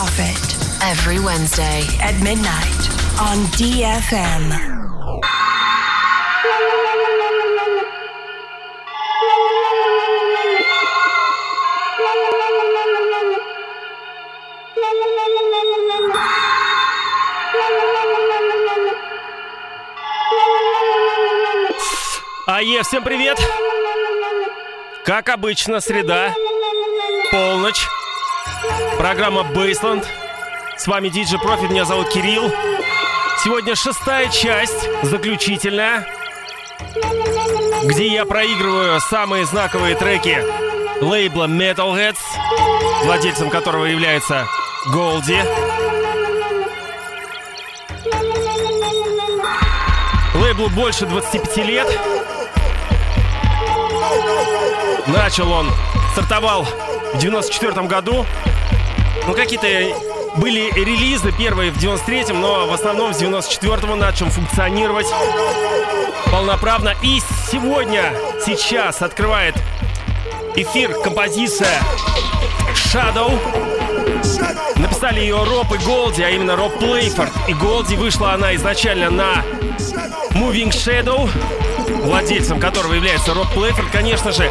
Profit every Wednesday at midnight on DFM. АЕ, всем привет! Как обычно, среда, полночь, программа Бейсленд. С вами Диджи Профит, меня зовут Кирилл. Сегодня шестая часть, заключительная, где я проигрываю самые знаковые треки лейбла Metalheads, владельцем которого является Голди. Лейблу больше 25 лет. Начал он, стартовал в 94 году. Ну, какие-то были релизы первые в 93-м, но в основном с 94-го начал функционировать полноправно. И сегодня, сейчас открывает эфир композиция Shadow. Написали ее Роб и Голди, а именно Роб Плейфорд и Голди. Вышла она изначально на Moving Shadow, владельцем которого является Роб Плейфорд, конечно же.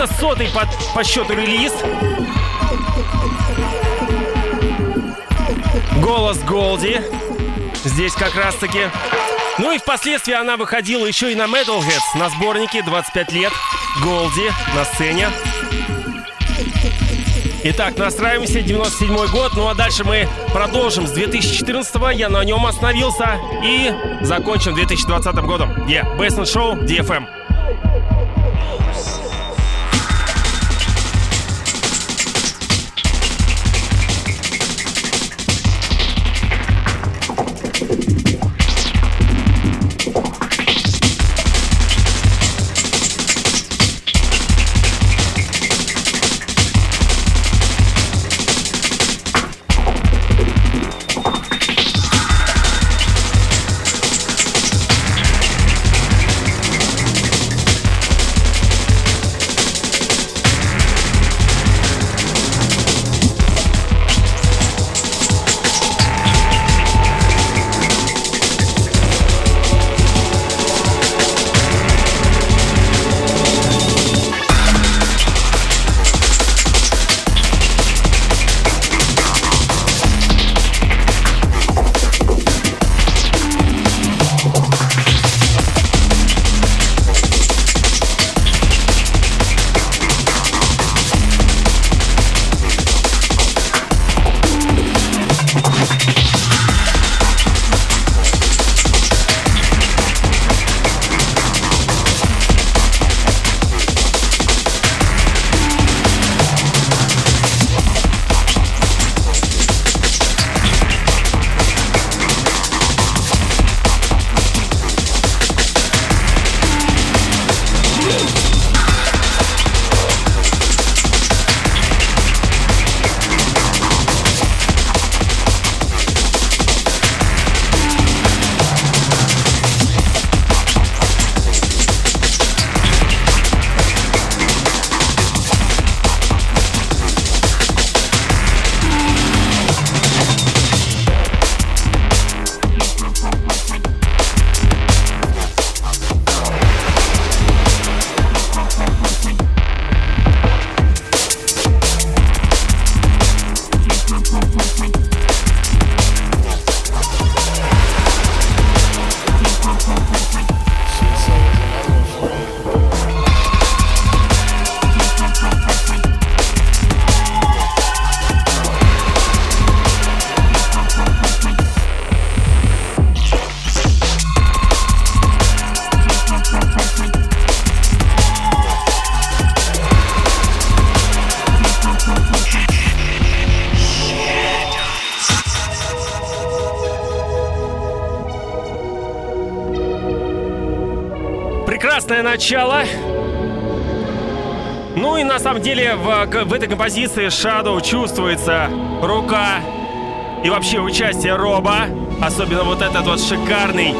Это сотый по, по счету релиз. Голос Голди. Здесь как раз таки. Ну и впоследствии она выходила еще и на Metalheads на сборнике 25 лет. Голди на сцене. Итак, настраиваемся, 97 год. Ну а дальше мы продолжим с 2014 Я на нем остановился. И закончим 2020 годом. Yeah, Basement Show, DFM. Начало. Ну и на самом деле в, в этой композиции Shadow чувствуется рука и вообще участие Роба. Особенно вот этот вот шикарный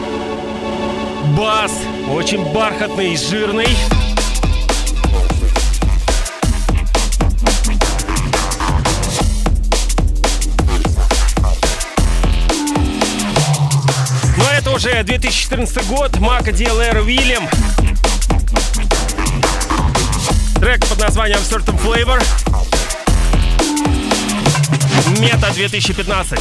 бас. Очень бархатный, жирный. Но это уже 2014 год. Мака DLR William. Трек под названием Certain Flavor. Мета 2015.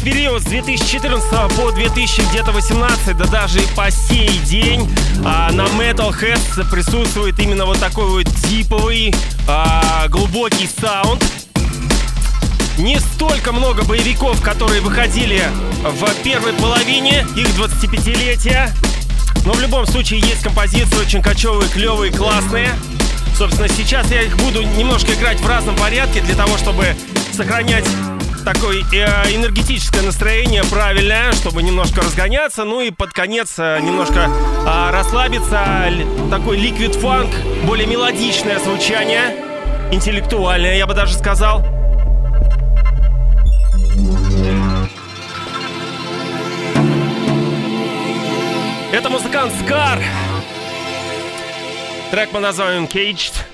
В период с 2014 по 2018, да даже и по сей день а, на Metalhead присутствует именно вот такой вот типовый а, глубокий саунд. Не столько много боевиков, которые выходили в первой половине их 25-летия, но в любом случае есть композиции очень кочевые, клевые, классные. Собственно, сейчас я их буду немножко играть в разном порядке для того, чтобы сохранять такое э, энергетическое настроение правильное, чтобы немножко разгоняться, ну и под конец э, немножко э, расслабиться. Такой ликвид фанк, более мелодичное звучание, интеллектуальное, я бы даже сказал. Это музыкант Скар. Трек мы называем Caged.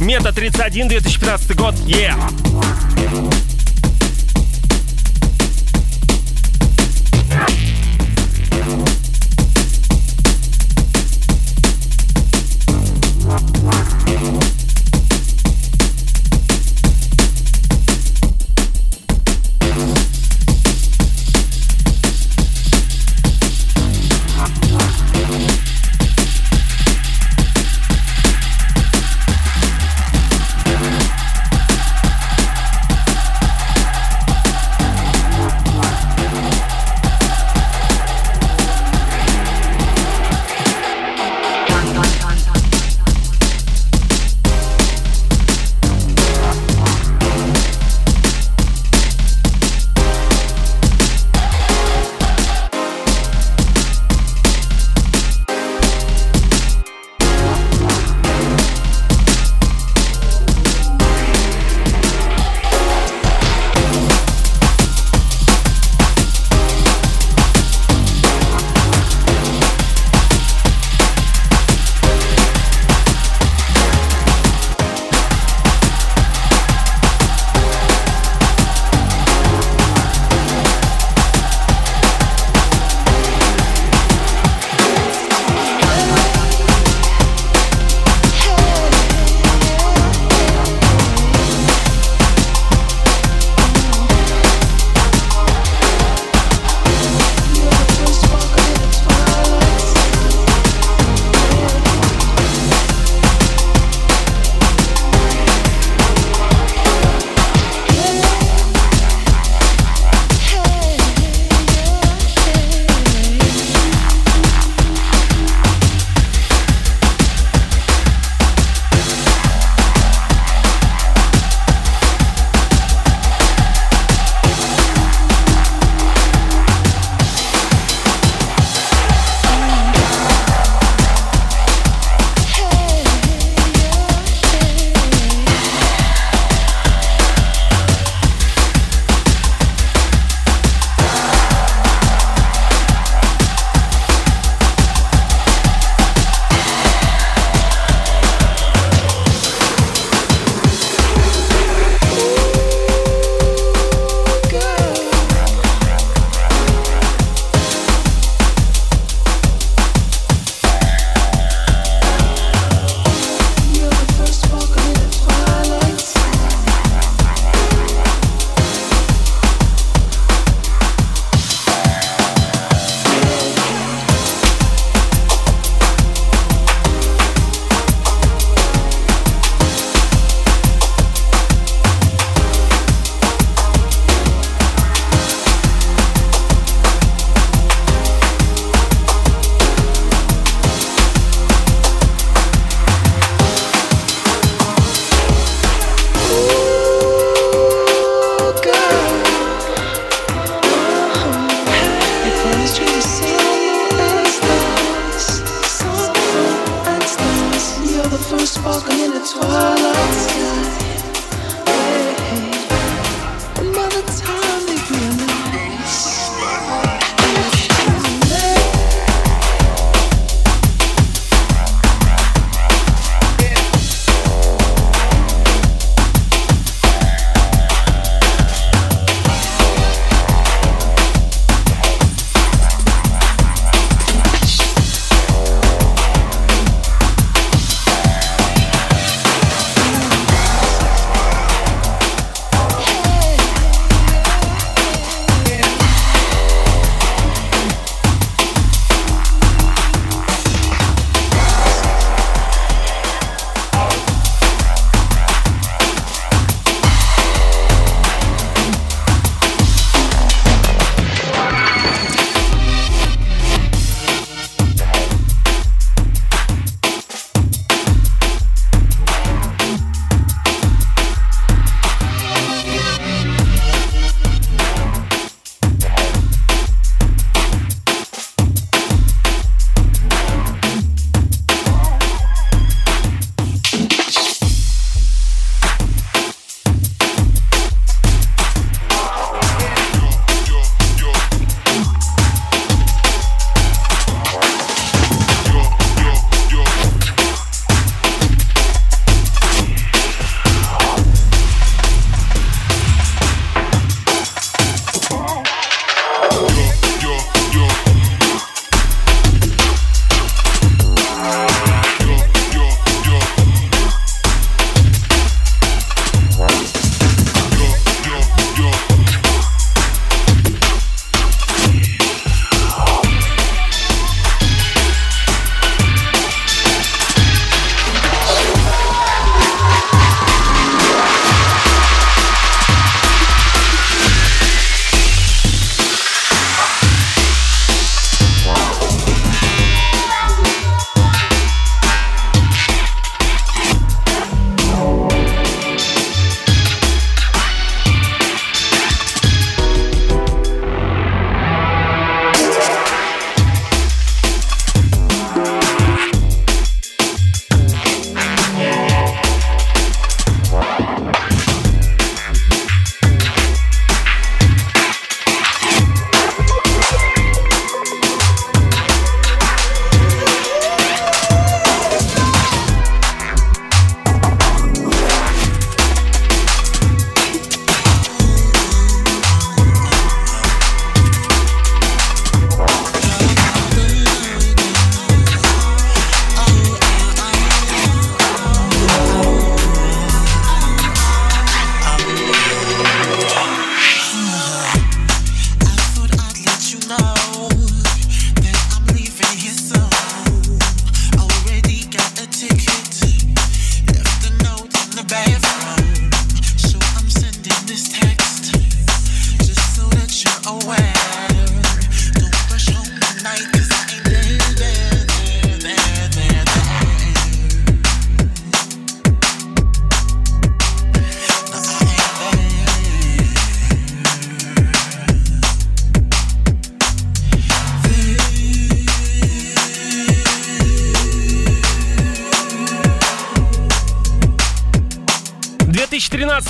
Мета 31, 2015 год. Yeah!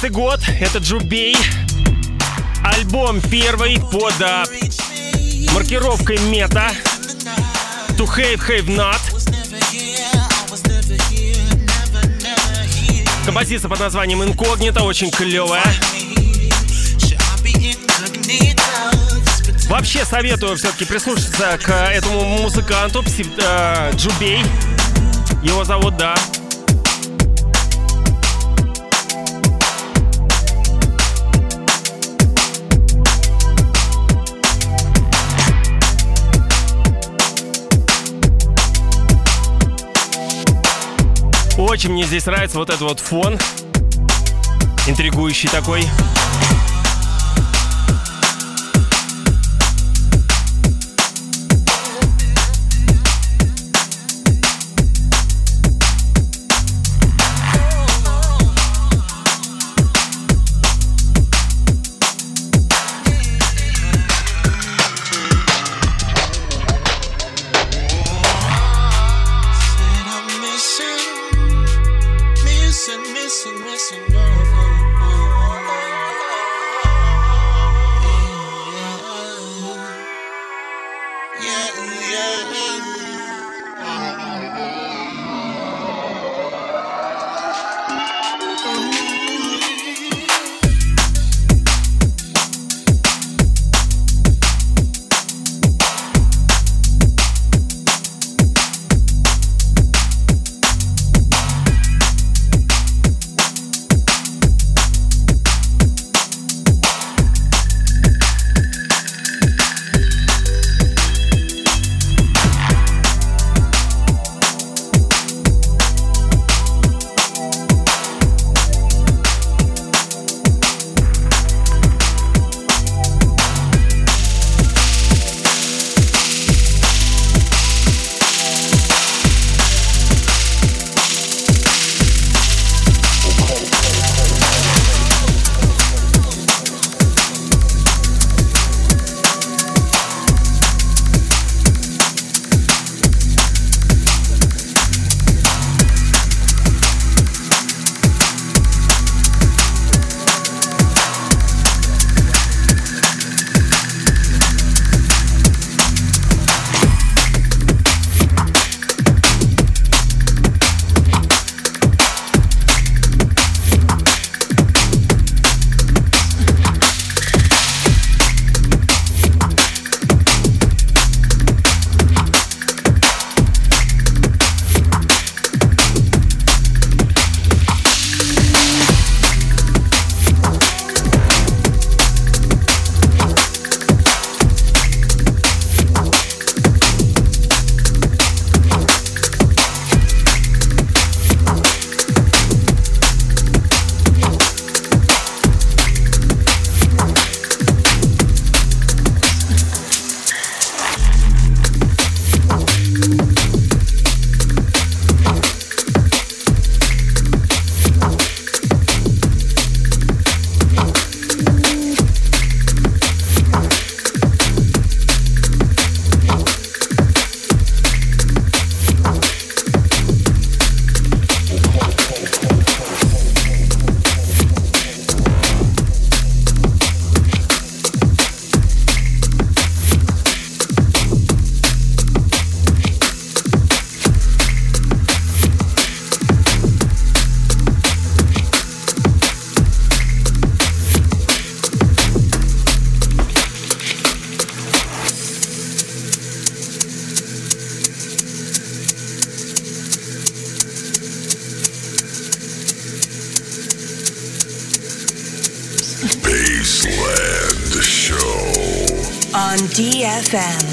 2013 год. Это Джубей. Альбом первый под а, маркировкой мета. To Have Have Not. Композиция под названием Инкогнито, очень клевая. Вообще советую все-таки прислушаться к этому музыканту, пси, э, Джубей. Его зовут, да, Очень мне здесь нравится вот этот вот фон. Интригующий такой. FM.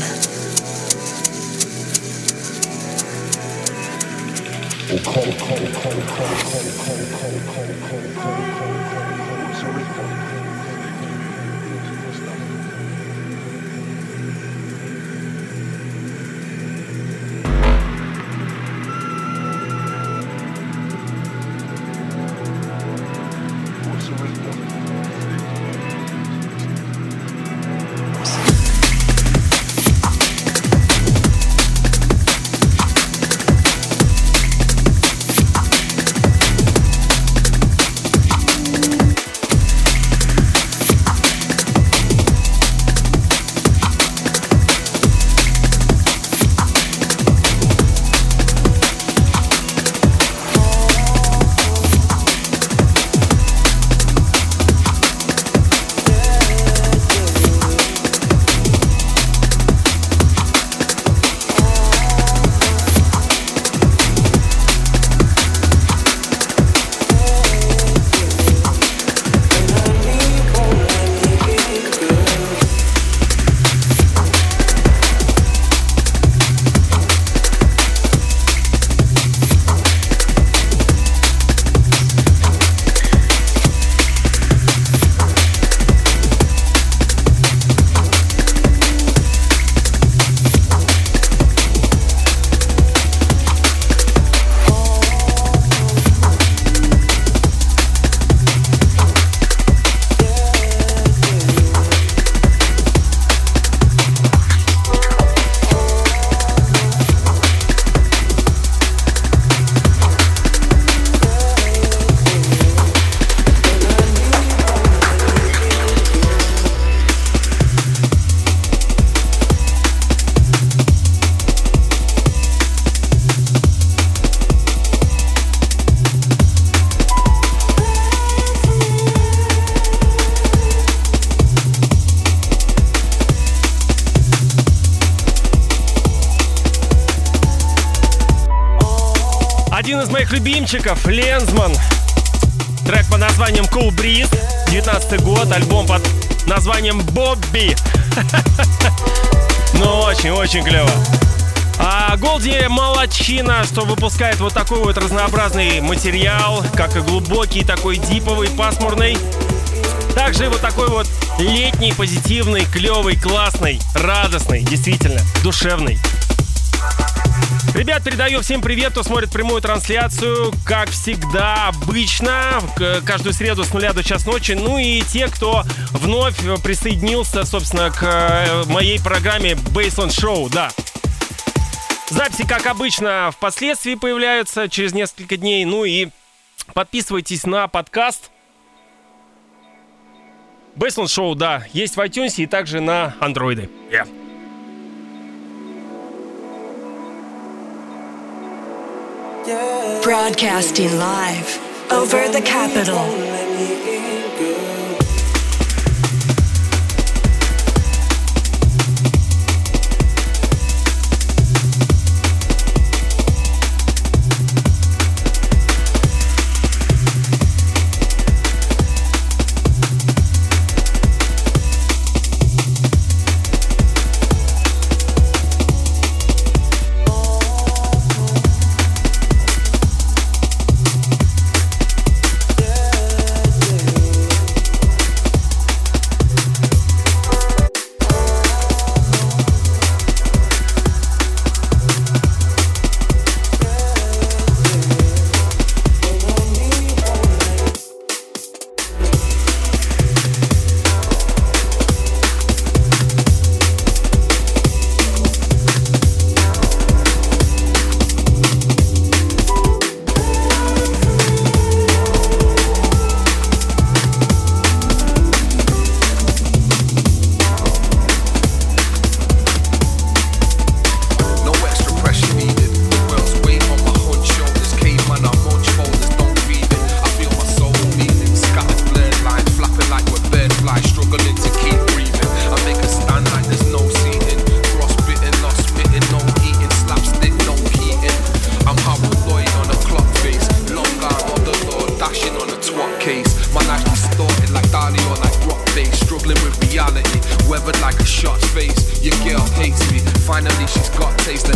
Моих любимчиков, Лензман. Трек под названием Cool Breeze, 19 год, альбом под названием Бобби. Ну, очень-очень клево. А Голди молодчина, что выпускает вот такой вот разнообразный материал, как и глубокий, такой диповый, пасмурный. Также вот такой вот летний, позитивный, клевый, классный, радостный, действительно, душевный. Ребят, передаю всем привет, кто смотрит прямую трансляцию, как всегда, обычно, каждую среду с нуля до час ночи. Ну и те, кто вновь присоединился, собственно, к э, моей программе Baseline Show, да. Записи, как обычно, впоследствии появляются через несколько дней. Ну и подписывайтесь на подкаст. Baseline Show, да, есть в iTunes и также на андроиды. Yeah. Broadcasting live over the capital.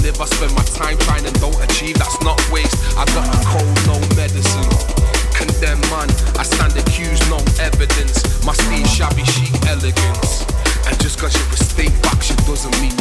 live, I spend my time trying and don't achieve, that's not waste. I got a cold, no medicine. Condemned man, I stand accused, no evidence. My speech shabby chic elegance. And just cause you're a state box, doesn't mean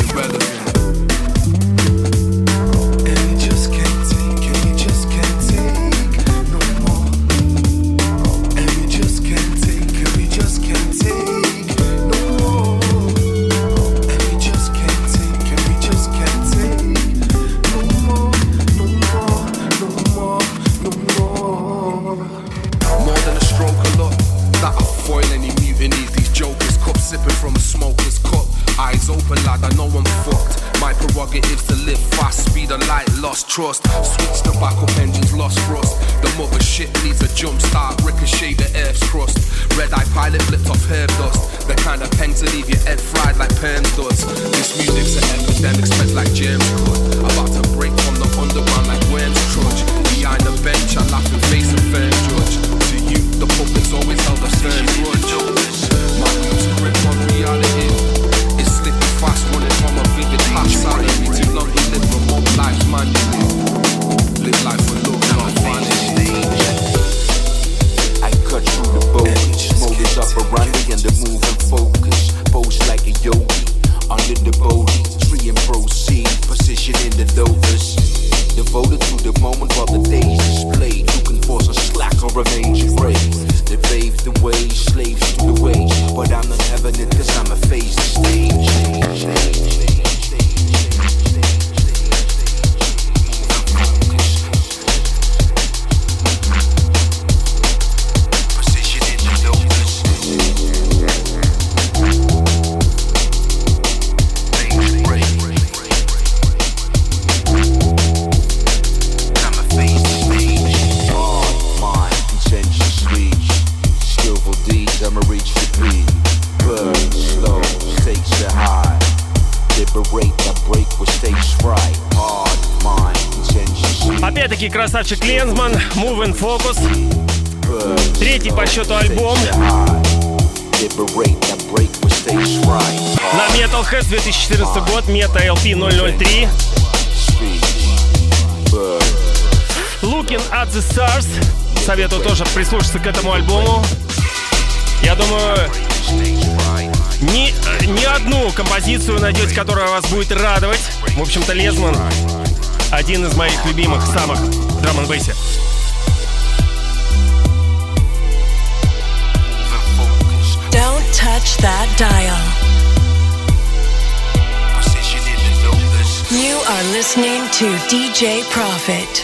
trust. Опять-таки красавчик Лензман, Move and Focus. Третий по счету альбом. На Metal Head 2014 год, Meta LP 003. Looking at the Stars. Советую тоже прислушаться к этому альбому. Я думаю, ни, ни одну композицию найдете, которая вас будет радовать. В общем-то, Лезман один из моих любимых самых в драм н бейсе Don't touch that dial. You are listening to DJ Profit.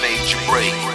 Major break.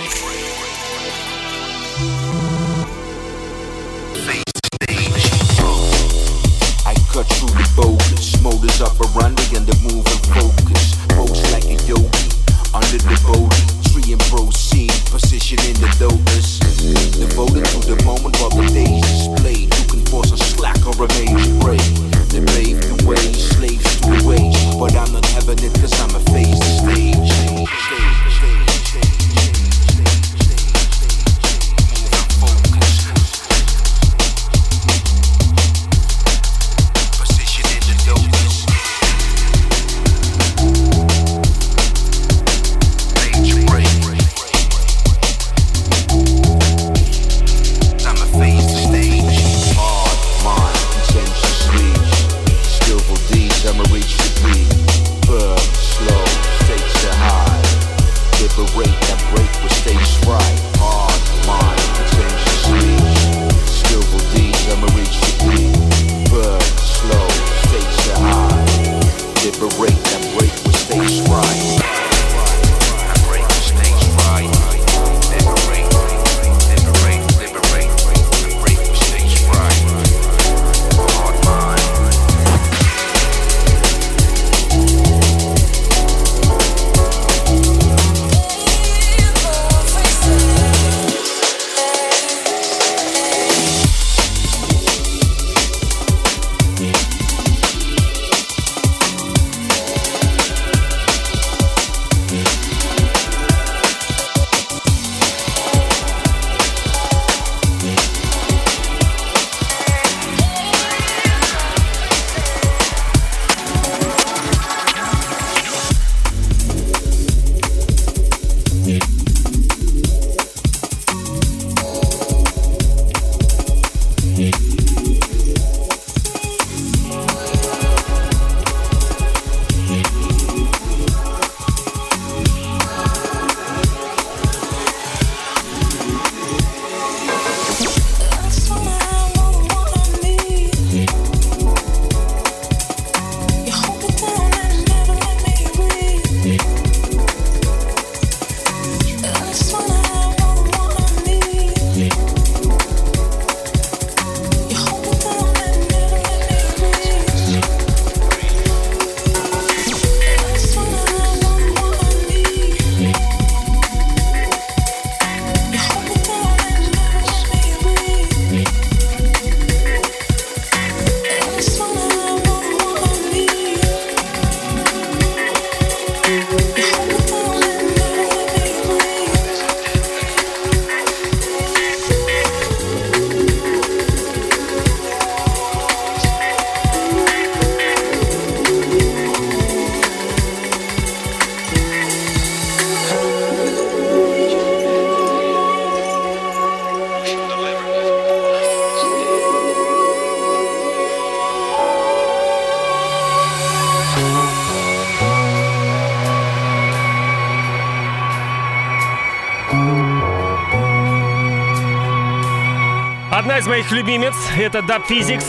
Моих любимец — это Dub Physics,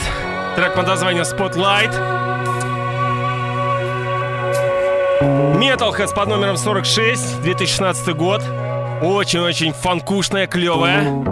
трек под названием Spotlight. Metalhead под номером 46, 2016 год. Очень-очень фанкушная, клевая.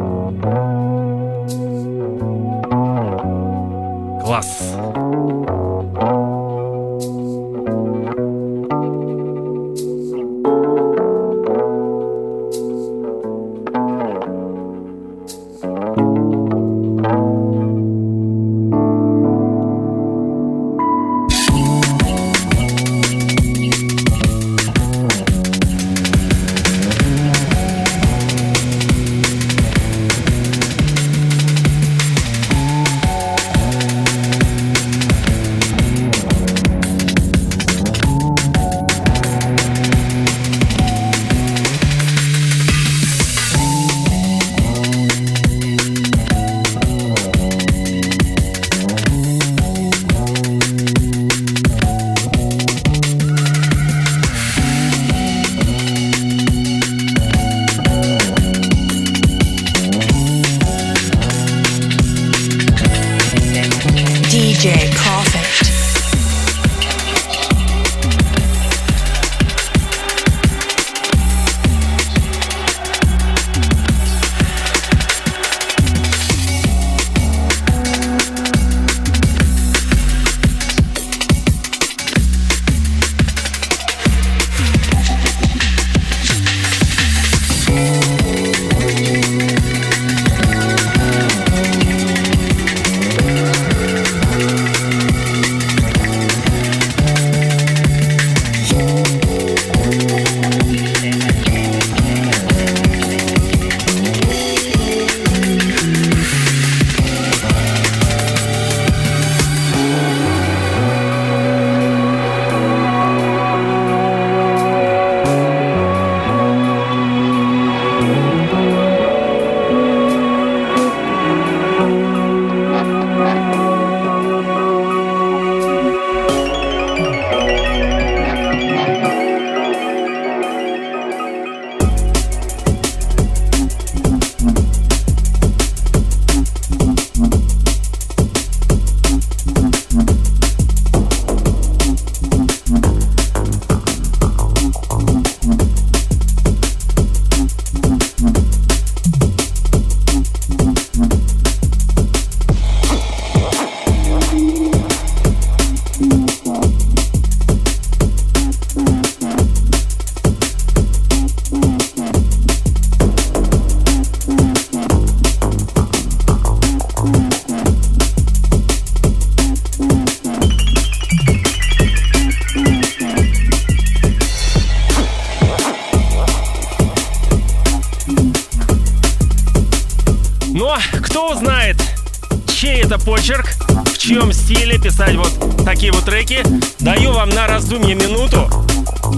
Треки, даю вам на раздумье минуту.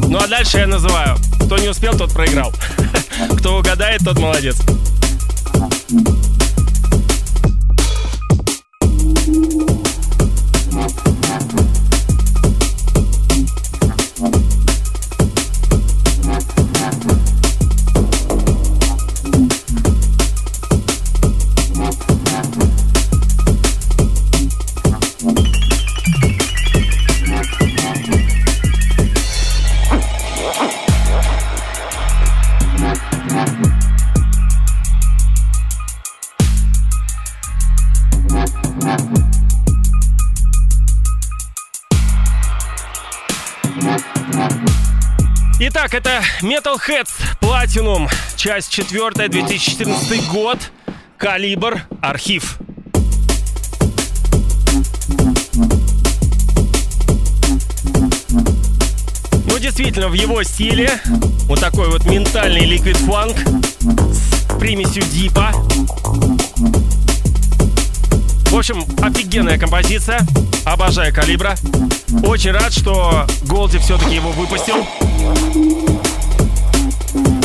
Ну а дальше я называю. Кто не успел, тот проиграл. Кто угадает, тот молодец. Metalheads Platinum, часть 4, 2014 год, калибр, архив. Ну, действительно, в его стиле вот такой вот ментальный ликвид фанк с примесью дипа. В общем, офигенная композиция. Обожаю калибра. Очень рад, что Голди все-таки его выпустил. Обожаю,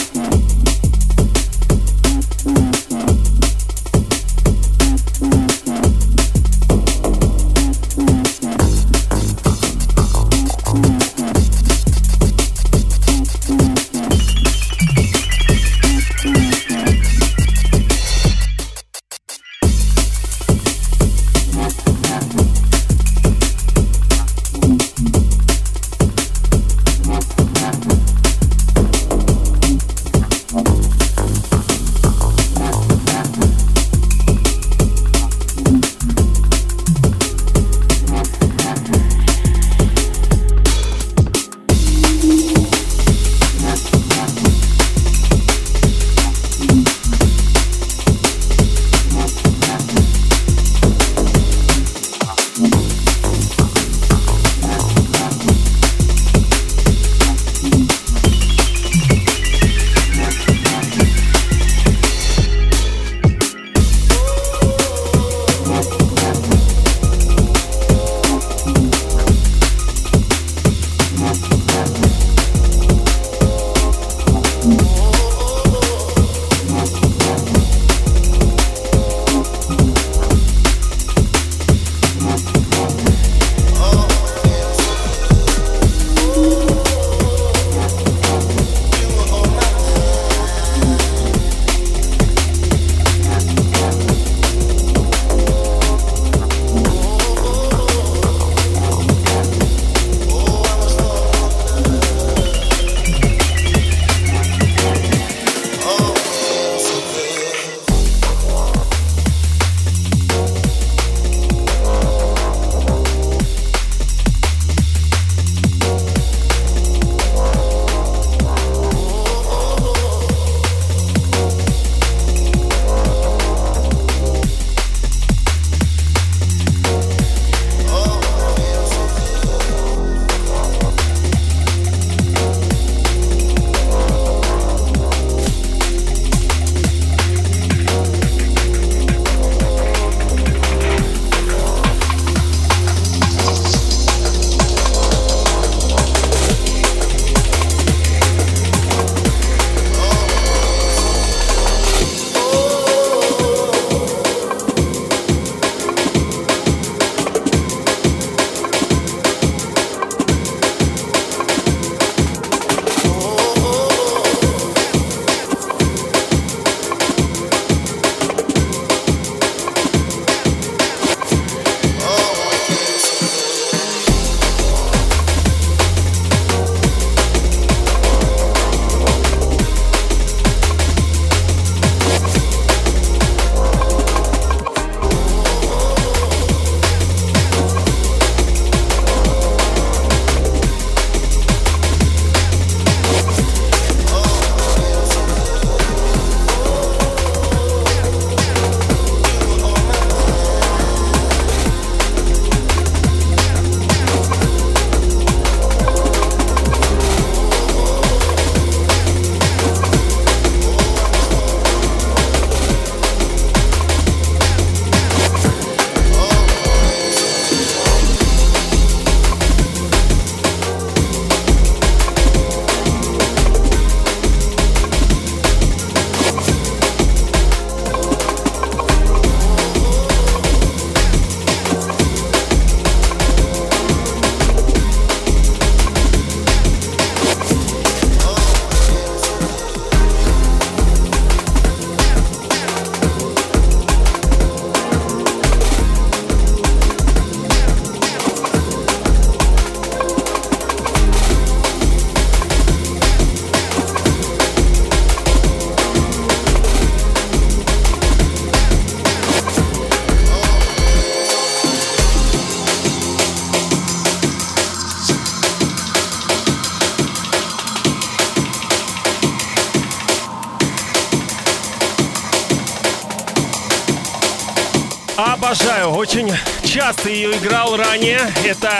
ранее. Это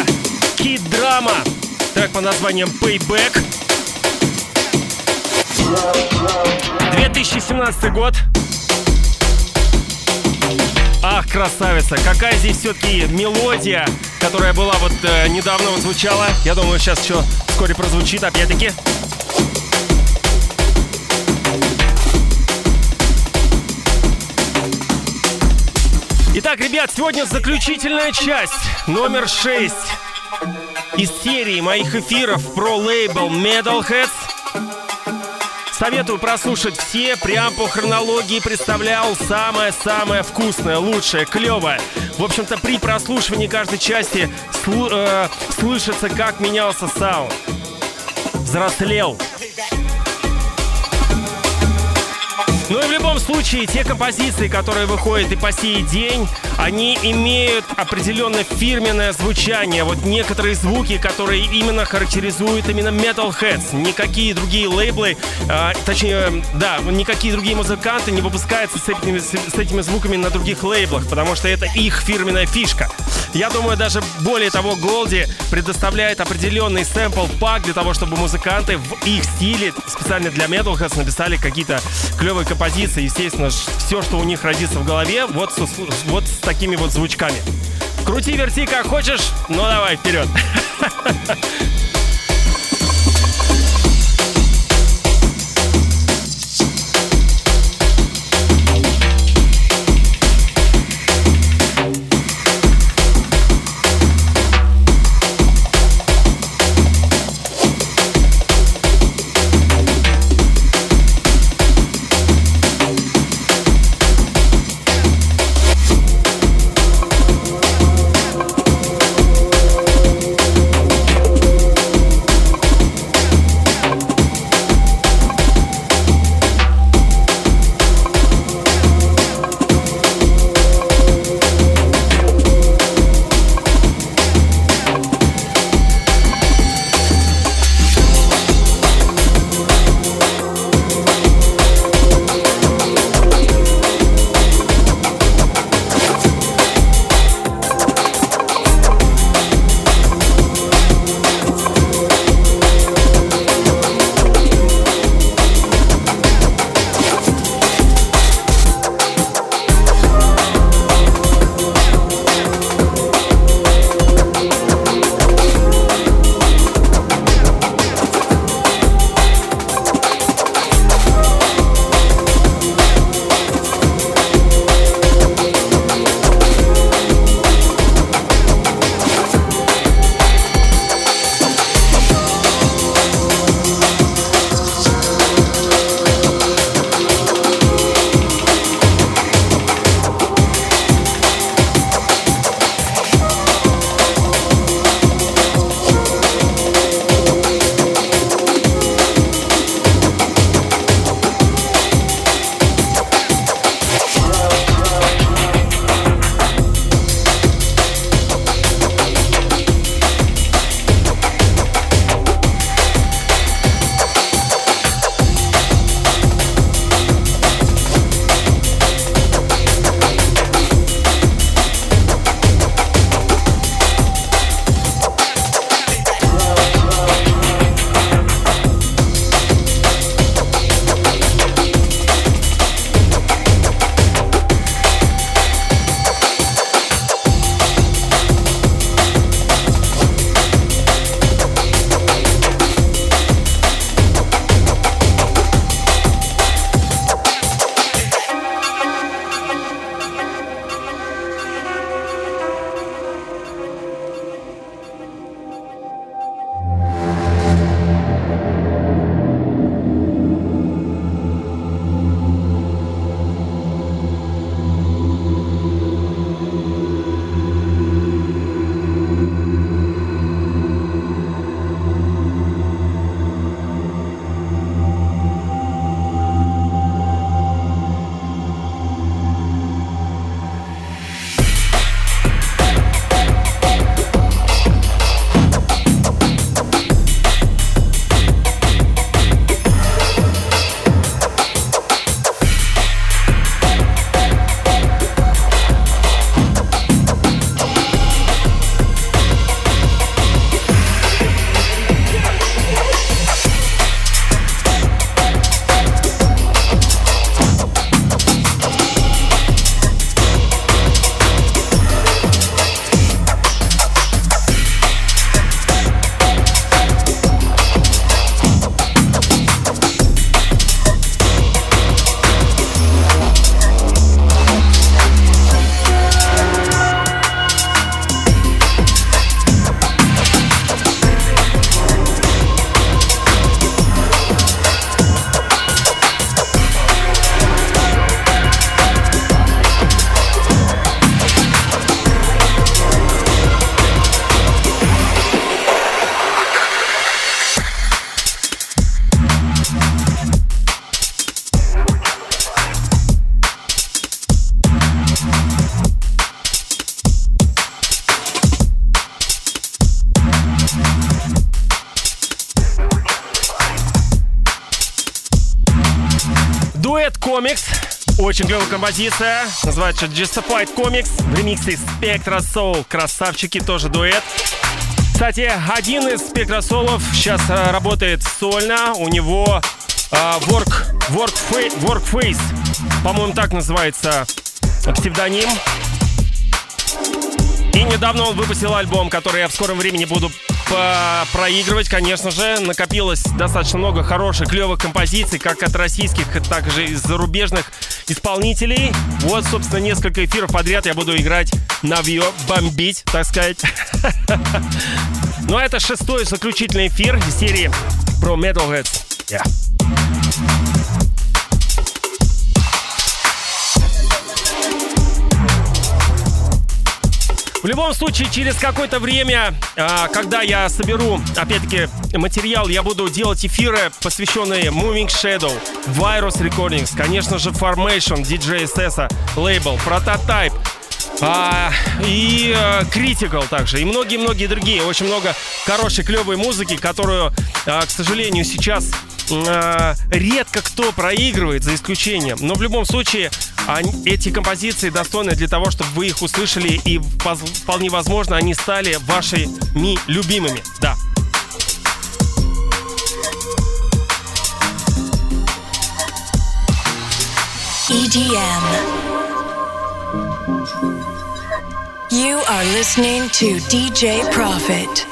Kid Drama, трек по названием Payback. 2017 год. Ах, красавица, какая здесь все-таки мелодия, которая была вот э, недавно вот звучала. Я думаю, сейчас еще вскоре прозвучит опять-таки. Итак, ребят, сегодня заключительная часть, номер 6 из серии моих эфиров про лейбл Metalheads. Советую прослушать все, прям по хронологии представлял самое-самое вкусное, лучшее, клевое. В общем-то, при прослушивании каждой части сл- э, слышится, как менялся саунд. Взрослел, Ну и в любом случае, те композиции, которые выходят и по сей день, они имеют определенное фирменное звучание. Вот некоторые звуки, которые именно характеризуют именно Metalheads. Никакие другие лейблы, э, точнее, да, никакие другие музыканты не выпускаются с этими, с этими звуками на других лейблах, потому что это их фирменная фишка. Я думаю, даже более того, Голди предоставляет определенный сэмпл пак для того, чтобы музыканты в их стиле специально для Metalheads написали какие-то клевые композиции. Естественно, все, что у них родится в голове, вот с, вот с такими вот звучками. Крути, верти как хочешь, но давай, вперед. Очень клевая композиция. Называется Justified Comics. В ремиксе Spectra Soul. Красавчики, тоже дуэт. Кстати, один из Spectra Soul сейчас а, работает сольно. У него а, work, work, Face. По-моему, так называется псевдоним. И недавно он выпустил альбом, который я в скором времени буду проигрывать, конечно же. Накопилось достаточно много хороших, клевых композиций, как от российских, так же и зарубежных исполнителей. Вот, собственно, несколько эфиров подряд я буду играть на Вио, бомбить, так сказать. Ну, а это шестой заключительный эфир серии про Metalheads. Yeah. В любом случае, через какое-то время, а, когда я соберу, опять-таки, материал, я буду делать эфиры, посвященные Moving Shadow, Virus Recordings, конечно же, Formation, DJ SS, лейбл, Prototype, а, и а, Critical также, и многие-многие другие. Очень много хорошей, клевой музыки, которую, а, к сожалению, сейчас а, редко кто проигрывает, за исключением. Но в любом случае, эти композиции достойны для того, чтобы вы их услышали, и вполне возможно, они стали вашими любимыми. Да. EDM. You are listening to DJ Profit.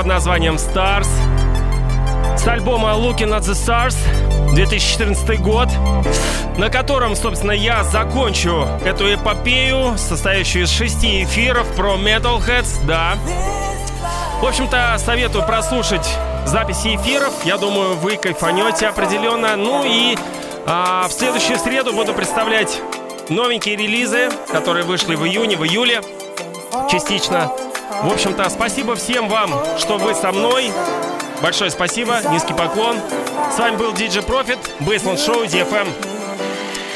Под названием Stars. С альбома Looking at the Stars 2014 год, на котором, собственно, я закончу эту эпопею, состоящую из шести эфиров про Metalheads, да. В общем-то, советую прослушать записи эфиров. Я думаю, вы кайфанете определенно. Ну и а, в следующую среду буду представлять новенькие релизы, которые вышли в июне, в июле частично. В общем-то, спасибо всем вам, что вы со мной. Большое спасибо, низкий поклон. С вами был DJ Profit, Бейсленд Шоу, DFM.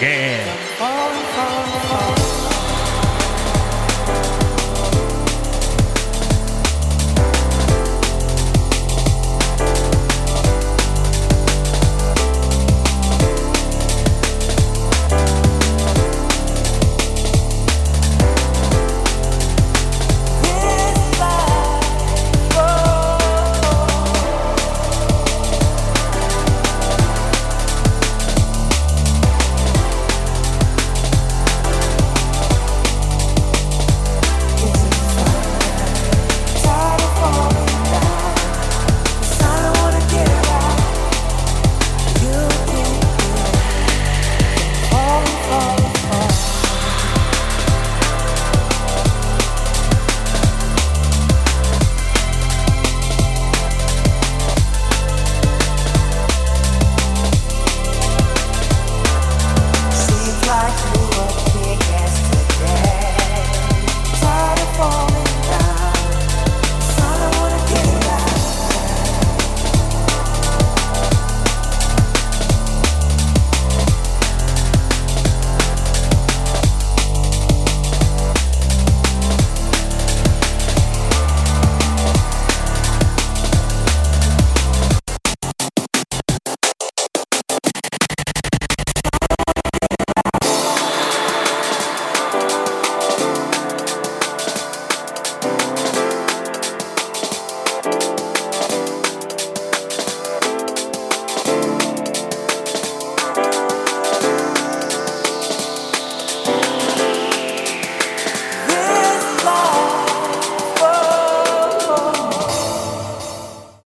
Yeah.